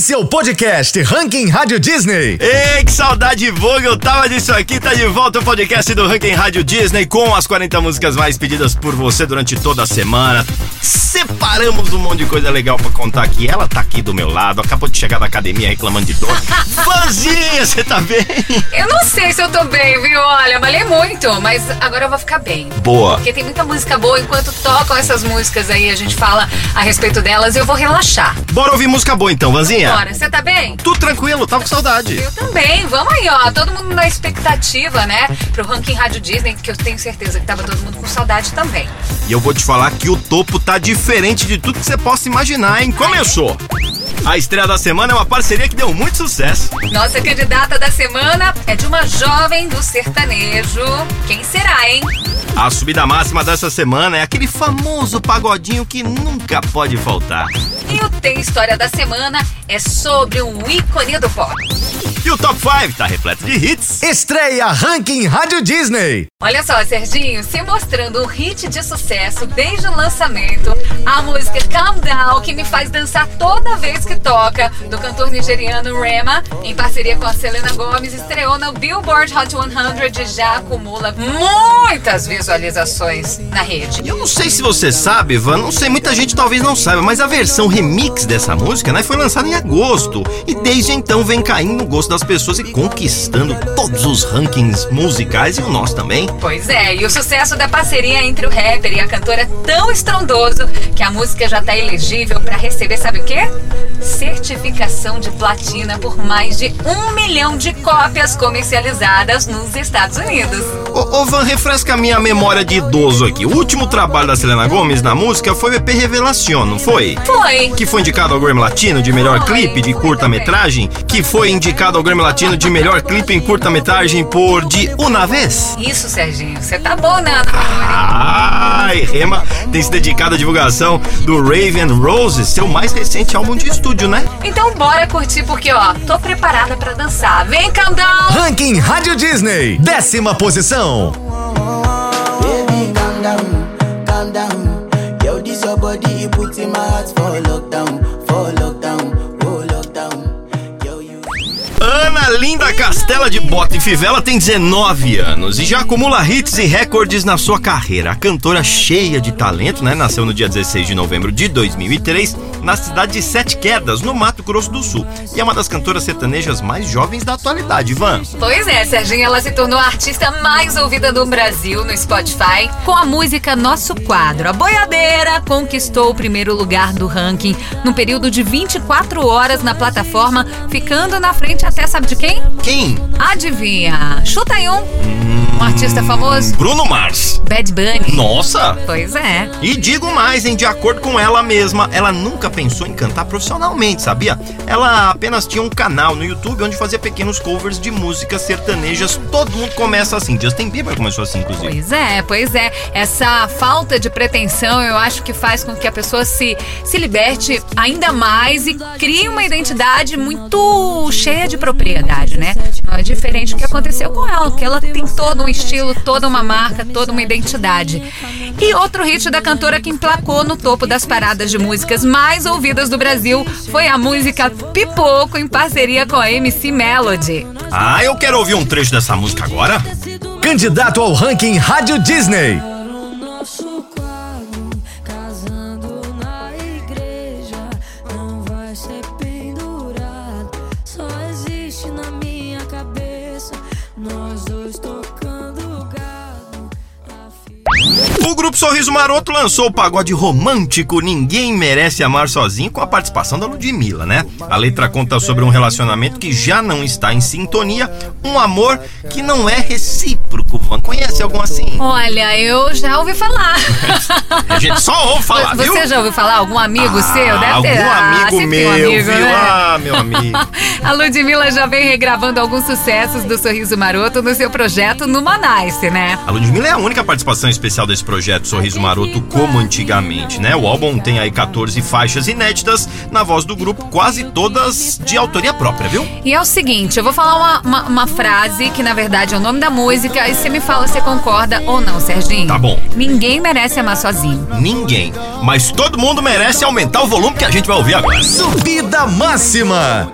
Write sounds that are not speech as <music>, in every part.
Esse é o podcast Ranking Rádio Disney. Ei, que saudade boa, eu tava disso aqui. Tá de volta o podcast do Ranking Rádio Disney com as 40 músicas mais pedidas por você durante toda a semana. Separamos um monte de coisa legal pra contar aqui. Ela tá aqui do meu lado, acabou de chegar da academia reclamando de dor. <laughs> Vanzinha, você tá bem? Eu não sei se eu tô bem, viu? Olha, malhei muito, mas agora eu vou ficar bem. Boa. Porque tem muita música boa, enquanto tocam essas músicas aí, a gente fala a respeito delas, eu vou relaxar. Bora ouvir música boa então, Vanzinha? Bora, você tá bem? Tudo tranquilo, tava com saudade. Eu também, vamos aí, ó. Todo mundo na expectativa, né? Pro ranking Rádio Disney, que eu tenho certeza que tava todo mundo com saudade também. E eu vou te falar que o topo tá diferente de tudo que você possa imaginar, hein? Começou! A estreia da semana é uma parceria que deu muito sucesso. Nossa candidata da semana é de uma jovem do sertanejo. Quem será, hein? A subida máxima dessa semana é aquele famoso pagodinho que nunca pode faltar. E o Tem História da Semana é sobre um ícone do pop. E o Top 5 tá repleto de hits. Estreia Ranking Rádio Disney. Olha só, Serginho, se mostrando um hit de sucesso desde o lançamento, a música Calm Down, que me faz dançar toda vez que toca, do cantor nigeriano Rema, em parceria com a Selena Gomez, estreou no Billboard Hot 100 e já acumula muitas visualizações na rede. E eu não sei se você sabe, Van, não sei, muita gente talvez não saiba, mas a versão remix dessa música, né, foi lançada em agosto. E desde então vem caindo no gosto das pessoas e conquistando todos os rankings musicais e o nosso também. Pois é, e o sucesso da parceria entre o rapper e a cantora é tão estrondoso que a música já tá elegível para receber, sabe o quê? Certificação de platina por mais de um milhão de cópias comercializadas nos Estados Unidos. Ô, ô Van, refresca a minha memória de idoso aqui. O último trabalho da Selena Gomez na música foi o EP Revelación, não foi? Foi. Que foi indicado ao Grammy Latino de melhor. Clipe de curta-metragem, que foi indicado ao Grammy Latino de melhor clipe em curta-metragem por De Una Vez. Isso, Serginho, você tá bom, né? na. Ai, Rema tem se dedicado à divulgação do Raven Roses, seu mais recente álbum de estúdio, né? Então bora curtir porque ó, tô preparada pra dançar. Vem, calm down. Ranking Rádio Disney. Décima posição. Baby, calm down, calm down. Yo, this your body, it puts in my heart for lockdown, for lockdown, Linda Castela de Bota e Fivela tem 19 anos e já acumula hits e recordes na sua carreira. A cantora cheia de talento, né? Nasceu no dia 16 de novembro de 2003 na cidade de Sete Quedas, no Mato Grosso do Sul. E é uma das cantoras sertanejas mais jovens da atualidade, Van. Pois é, Serginho, ela se tornou a artista mais ouvida do Brasil no Spotify com a música Nosso Quadro. A boiadeira conquistou o primeiro lugar do ranking num período de 24 horas na plataforma, ficando na frente até sabe de quem? Quem? Adivinha? Chuta aí um. Um artista famoso? Bruno Mars. Bad Bunny. Nossa! Pois é. E digo mais, hein? De acordo com ela mesma, ela nunca pensou em cantar profissionalmente, sabia? Ela apenas tinha um canal no YouTube onde fazia pequenos covers de músicas sertanejas. Todo mundo começa assim. Justin Bieber começou assim, inclusive. Pois é, pois é. Essa falta de pretensão eu acho que faz com que a pessoa se, se liberte ainda mais e crie uma identidade muito cheia de propriedade, né? Não é diferente do que aconteceu com ela, porque ela tem todo um estilo, toda uma marca, toda uma identidade. E outro hit da cantora que emplacou no topo das paradas de músicas mais ouvidas do Brasil foi a música Pipoco em parceria com a MC Melody. Ah, eu quero ouvir um trecho dessa música agora. Candidato ao Ranking Rádio Disney. Sorriso Maroto lançou o pagode romântico Ninguém Merece Amar Sozinho com a participação da Ludmilla, né? A letra conta sobre um relacionamento que já não está em sintonia, um amor que não é recíproco. Van, conhece algum assim? Olha, eu já ouvi falar. A gente só ouve falar, Você viu? já ouviu falar? Algum amigo seu? Deve algum ter. Ah, amigo sempre meu, um amigo, viu? né? Ah, meu amigo. <laughs> A Ludmilla já vem regravando alguns sucessos do Sorriso Maroto no seu projeto Numa Nice, né? A Ludmilla é a única participação especial desse projeto Sorriso Maroto como antigamente, né? O álbum tem aí 14 faixas inéditas na voz do grupo, quase todas de autoria própria, viu? E é o seguinte, eu vou falar uma, uma, uma frase que na verdade é o nome da música e você me fala se concorda ou não, Serginho. Tá bom. Ninguém merece amar sozinho. Ninguém. Mas todo mundo merece aumentar o volume que a gente vai ouvir agora. Subida máxima.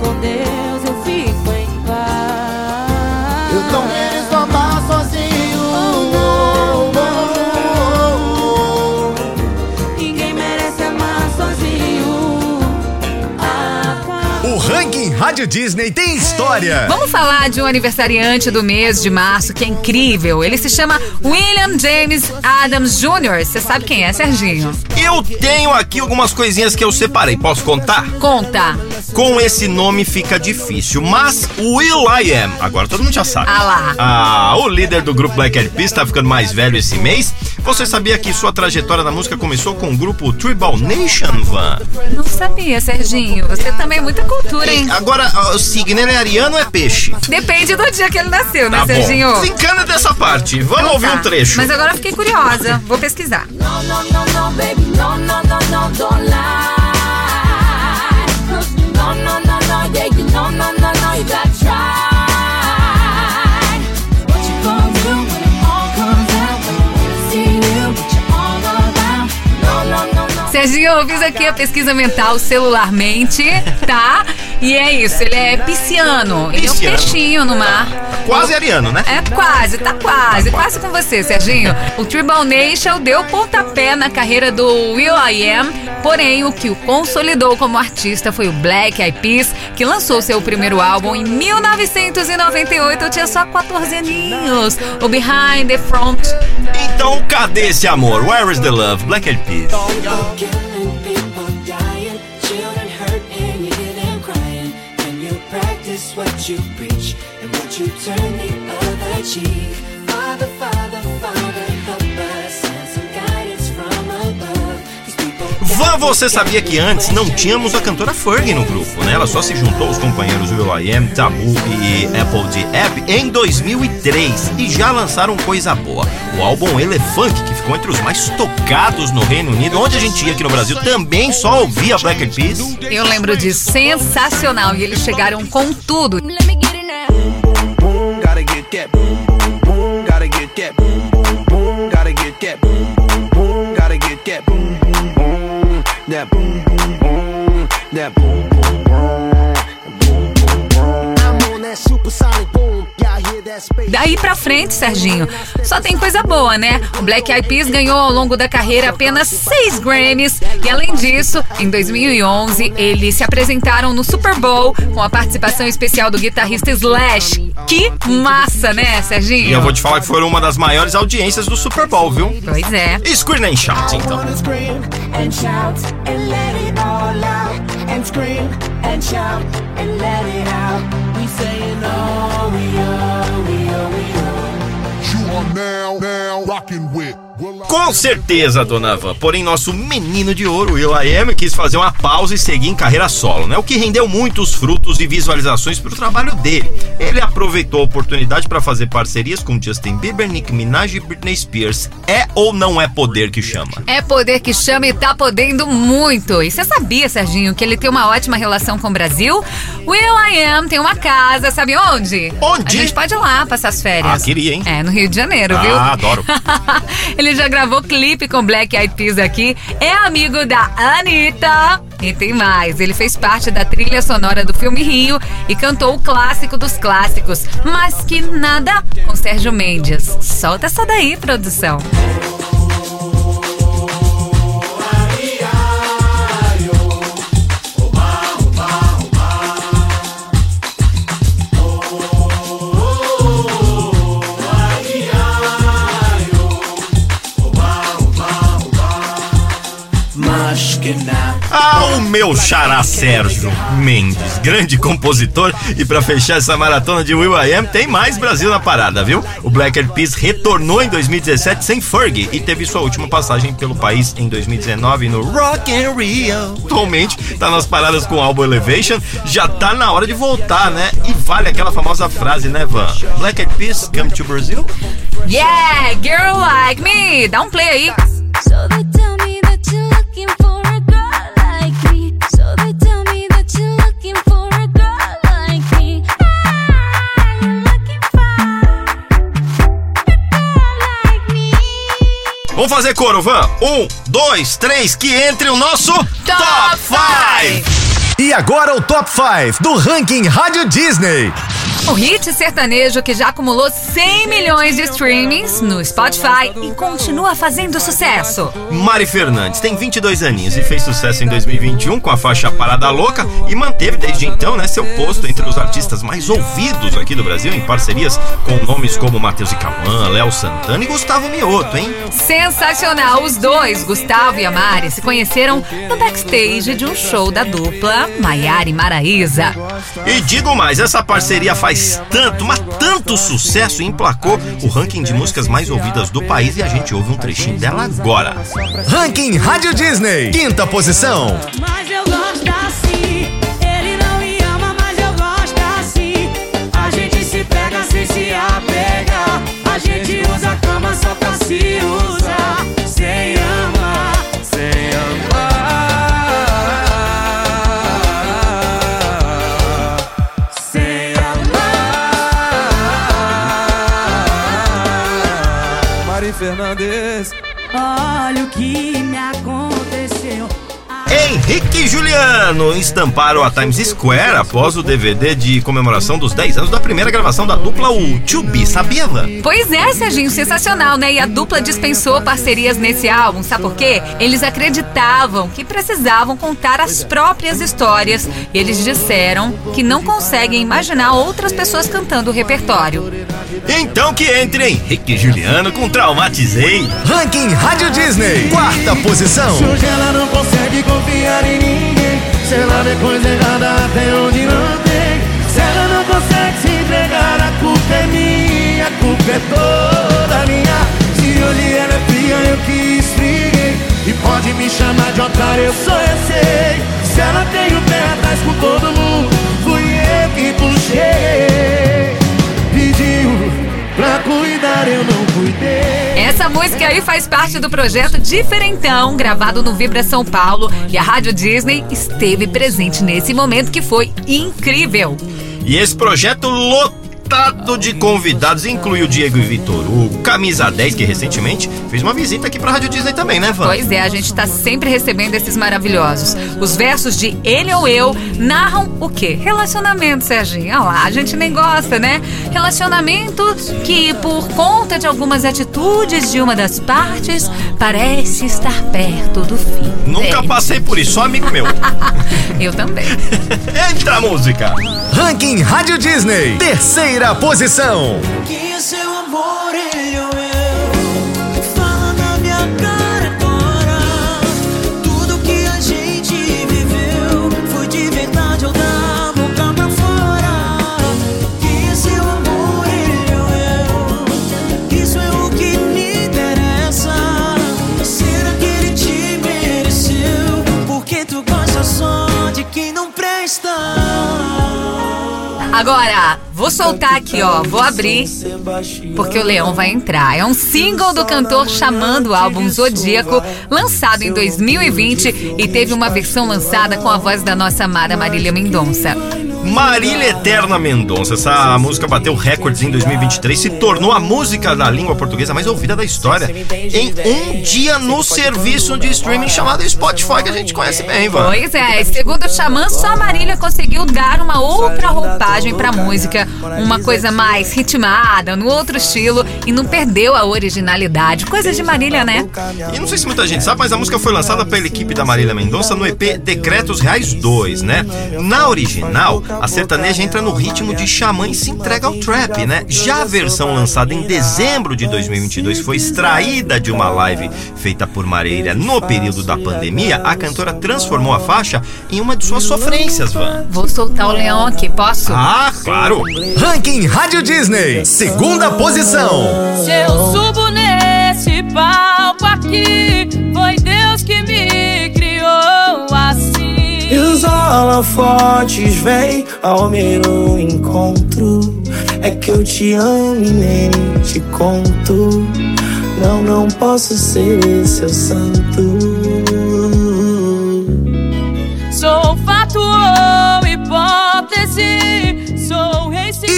Vai Disney tem história. Vamos falar de um aniversariante do mês de março que é incrível. Ele se chama William James Adams Jr. Você sabe quem é, Serginho? Eu tenho aqui algumas coisinhas que eu separei. Posso contar? Conta. Com esse nome fica difícil, mas Will I Am, agora todo mundo já sabe. Ah lá. Ah, o líder do grupo Black Eyed Peas tá ficando mais velho esse mês. Você sabia que sua trajetória na música começou com o grupo Tribal Nation, Van? Não sabia, Serginho. Você também é muita cultura, hein? Agora, o signo ele é ariano ou é peixe? Depende do dia que ele nasceu, né, Tá Serginho? bom. Desencana dessa parte. Vamos Então ouvir tá. um trecho. Mas agora eu fiquei curiosa. Vou pesquisar. No, no, no, no, baby, no, no, no, no, don't lie. No, no, no, no, yeah, you no, no, no, no, you gotta try. What you gonna do when it all comes out? When I wanna see you, but you're all around. No, no, no, no. Serginho, eu fiz aqui a pesquisa mental celularmente, tá? E é isso, ele é pisciano. Ele é um Pisciano. peixinho no mar. Quase ariano, né? É quase, tá quase, quase com você, Serginho. O Tribal Nation deu pontapé na carreira do Will I Am, porém o que o consolidou como artista foi o Black Eyed Peas, que lançou seu primeiro álbum em 1998, eu tinha só 14 aninhos. O Behind the Front. Então, cadê esse amor? Where is the love? Black Eyed Peas. Killing turn the other cheek? Father, Father, Father, help us send some guidance from above. These people Van, você sabia que antes não tínhamos a cantora Fergie no grupo, né? Ela só se juntou aos companheiros Will I Am, Tabu e Apple de App em 2003 e já lançaram coisa boa. O álbum Elefunk, que ficou entre os mais tocados no Reino Unido, onde a gente ia aqui no Brasil também só ouvia Black Eyed Peas. Eu lembro disso, sensacional. E eles chegaram com tudo. Let me that boom, boom, boom, boom, boom, boom. I'm on that supersonic boom, y'all hear that space? Daí pra frente, Serginho, só tem coisa boa, né? O Black Eyed Peas ganhou ao longo da carreira apenas seis Grammys e além disso, em 2011 eles se apresentaram no Super Bowl com a participação especial do guitarrista Slash. Que massa, né, Serginho? E eu vou te falar que foram uma das maiores audiências do Super Bowl, viu? Pois é. Scream and Shout, então. wanna scream and shout and let it. And scream and shout and let it out. We saying oh, we oh, we oh, we oh. You are now, now rocking with Com certeza, dona Van. Porém, nosso menino de ouro, Will I Am, quis fazer uma pausa e seguir em carreira solo, né? O que rendeu muitos frutos e visualizações pro trabalho dele. Ele aproveitou a oportunidade para fazer parcerias com Justin Bieber, Nicki Minaj e Britney Spears. É ou não é poder que chama? É poder que chama e tá podendo muito. E você sabia, Serginho, que ele tem uma ótima relação com o Brasil? Will I Am tem uma casa, sabe onde? Onde? A gente pode ir lá passar as férias. Ah, queria, hein? É, no Rio de Janeiro, Ah, viu? adoro. <laughs> ele já gravou clipe com Black Eyed Peas aqui. É amigo da Anitta. E tem mais, ele fez parte da trilha sonora do filme Rio e cantou o clássico dos clássicos. Mas que nada com Sérgio Mendes. Solta essa daí, produção. Ao meu xará Sérgio Mendes, grande compositor. E pra fechar essa maratona de Will I Am, tem mais Brasil na parada, viu? O Black Eyed Peas retornou em 2017 sem Fergie e teve sua última passagem pelo país em 2019 no Rock in Rio. Atualmente tá nas paradas com o álbum Elevation, já tá na hora de voltar, né? E vale aquela famosa frase, né, Van? Black Eyed Peas come to Brazil? Yeah, girl like me. Dá um play aí. So Vamos fazer coro, Van? Um, dois, três, que entre o nosso Top Five! E agora o Top 5 do ranking Rádio Disney. O hit sertanejo que já acumulou 100 milhões de streamings no Spotify e continua fazendo sucesso. Mari Fernandes tem 22 aninhos e fez sucesso em 2021 com a faixa Parada Louca e manteve desde então né, seu posto entre os artistas mais ouvidos aqui do Brasil em parcerias com nomes como Matheus e Cauã, Léo Santana e Gustavo Mioto, hein? Sensacional! Os dois, Gustavo e a Mari, se conheceram no backstage de um show da dupla Maiara e Maraísa. E digo mais, essa parceria faz tanto, mas tanto sucesso e emplacou o ranking de músicas mais ouvidas do país e a gente ouve um trechinho dela agora. Ranking Rádio Disney. Quinta posição. Mas eu gosto assim. Ele não me ama, mas eu gosto assim. A gente se pega sem se apegar. A gente usa a cama só pra se usar. Fernandes. Olha o que me aconteceu. Henrique e Juliano estamparam a Times Square após o DVD de comemoração dos 10 anos da primeira gravação da dupla, o To Be, sabia, Van? Pois é, Serginho, sensacional, né? E a dupla dispensou parcerias nesse álbum, sabe por quê? Eles acreditavam que precisavam contar as próprias histórias. E eles disseram que não conseguem imaginar outras pessoas cantando o repertório. Então que entre Henrique e Juliano com Traumatizei. Ranking Rádio Disney. Quarta posição. Hoje ela não consegue confiar em ninguém. Se ela vê coisa errada até onde não tem Se ela não consegue se entregar A culpa é minha, a culpa é toda minha. Se hoje ela é fria eu que esfriei E pode me chamar de otário, eu só eu sei. Se ela tem o pé atrás com todo mundo Essa música aí faz parte do projeto Diferentão, gravado no Vibra São Paulo. E a Rádio Disney esteve presente nesse momento que foi incrível. E esse projeto lotado de convidados inclui o Diego e Vitor Hugo, Camisa 10, que recentemente fez uma visita aqui pra Rádio Disney também, né, Van? Pois é, a gente tá sempre recebendo esses maravilhosos. Os versos de Ele ou Eu narram o quê? Relacionamento, Serginho. Ah lá, a gente nem gosta, né? Relacionamentos que, por conta de algumas atitudes de uma das partes, parece estar perto do fim. Nunca É, passei por isso, só amigo meu. <laughs> Eu também. <laughs> Entra a música. Ranking Rádio Disney. Terceira posição. Agora, vou soltar aqui, ó. Vou abrir, porque o Leão vai entrar. É um single do cantor chamando o álbum Zodíaco, lançado em 2020 e teve uma versão lançada com a voz da nossa amada Marília Mendonça. Marília Eterna Mendonça. Essa música bateu recordes em 2023, se tornou a música da língua portuguesa mais ouvida da história em um dia no serviço de streaming chamado Spotify, que a gente conhece bem, Van. Pois é, segundo o Xamã, só a Marília conseguiu dar uma outra roupagem pra música, uma coisa mais ritmada, no outro estilo e não perdeu a originalidade. Coisa de Marília, né? E não sei se muita gente sabe, mas a música foi lançada pela equipe da Marília Mendonça no EP Decretos Reais 2, né? Na original, A sertaneja entra no ritmo de xamã e se entrega ao trap, né? Já a versão lançada em dezembro de 2022 foi extraída de uma live feita por Mareira no período da pandemia. A cantora transformou a faixa em uma de suas sofrências, Van. Vou soltar o leão aqui, posso? Ah, claro! Ranking Rádio Disney, segunda posição. Se eu subo nesse palco aqui, foi Deus que me criou assim. E os holofotes vêm ao meu encontro. É que eu te amo e nem te conto. Não, não posso ser seu santo.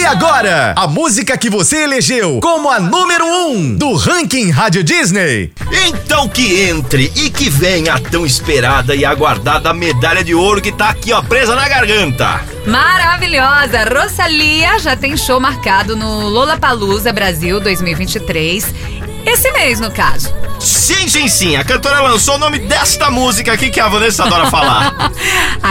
E agora, a música que você elegeu como a número um do Ranking Rádio Disney. Então que entre e que venha a tão esperada e aguardada medalha de ouro que tá aqui, ó, presa na garganta. Maravilhosa! Rosalia já tem show marcado no Lollapalooza Brasil 2023. Esse mês, no caso. Sim, sim, sim. A cantora lançou o nome desta música aqui que a Vanessa adora falar. <laughs>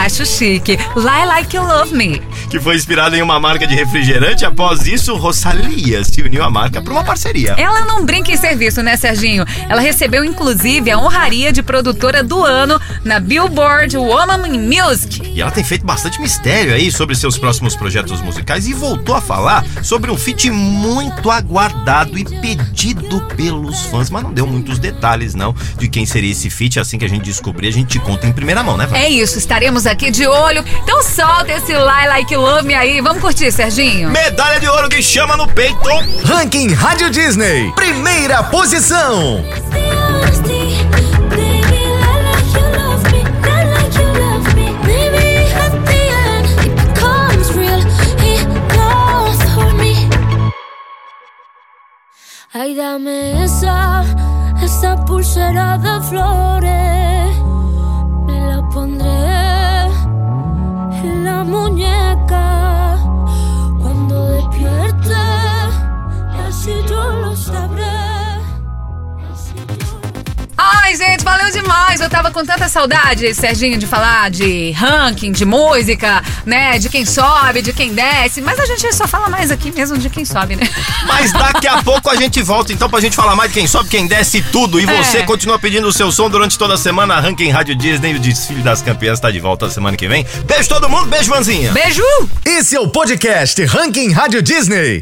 Acho chique. Lie Like You Love Me. que foi inspirada em uma marca de refrigerante. Após isso, Rosalia se uniu à marca para uma parceria. Ela não brinca em serviço, né, Serginho? Ela recebeu, inclusive, a honraria de produtora do ano na Billboard Woman in Music. E ela tem feito bastante mistério aí sobre seus próximos projetos musicais e voltou a falar sobre um feat muito aguardado e pedido pelos fãs, mas não deu muitos detalhes não de quem seria esse feat. Assim que a gente descobrir, a gente te conta em primeira mão, né, Van? É isso, estaremos aqui de olho. Então solta esse Lie Like Love Me aí. Vamos curtir, Serginho? Medalha de ouro que chama no peito. Ranking Rádio Disney, primeira posição. Ay, dame esa, esa pulsera de flores. 母女。Tava com tanta saudade, Serginho, de falar de ranking, de música, né? De quem sobe, de quem desce. Mas a gente só fala mais aqui mesmo de quem sobe, né? Mas daqui a pouco a gente volta então pra gente falar mais de quem sobe, quem desce e tudo. E você É. continua pedindo o seu som durante toda a semana. Ranking Rádio Disney, o desfile das campeãs tá de volta semana que vem. Beijo todo mundo, beijo, Vanzinha. Beijo! Esse é o podcast Ranking Rádio Disney.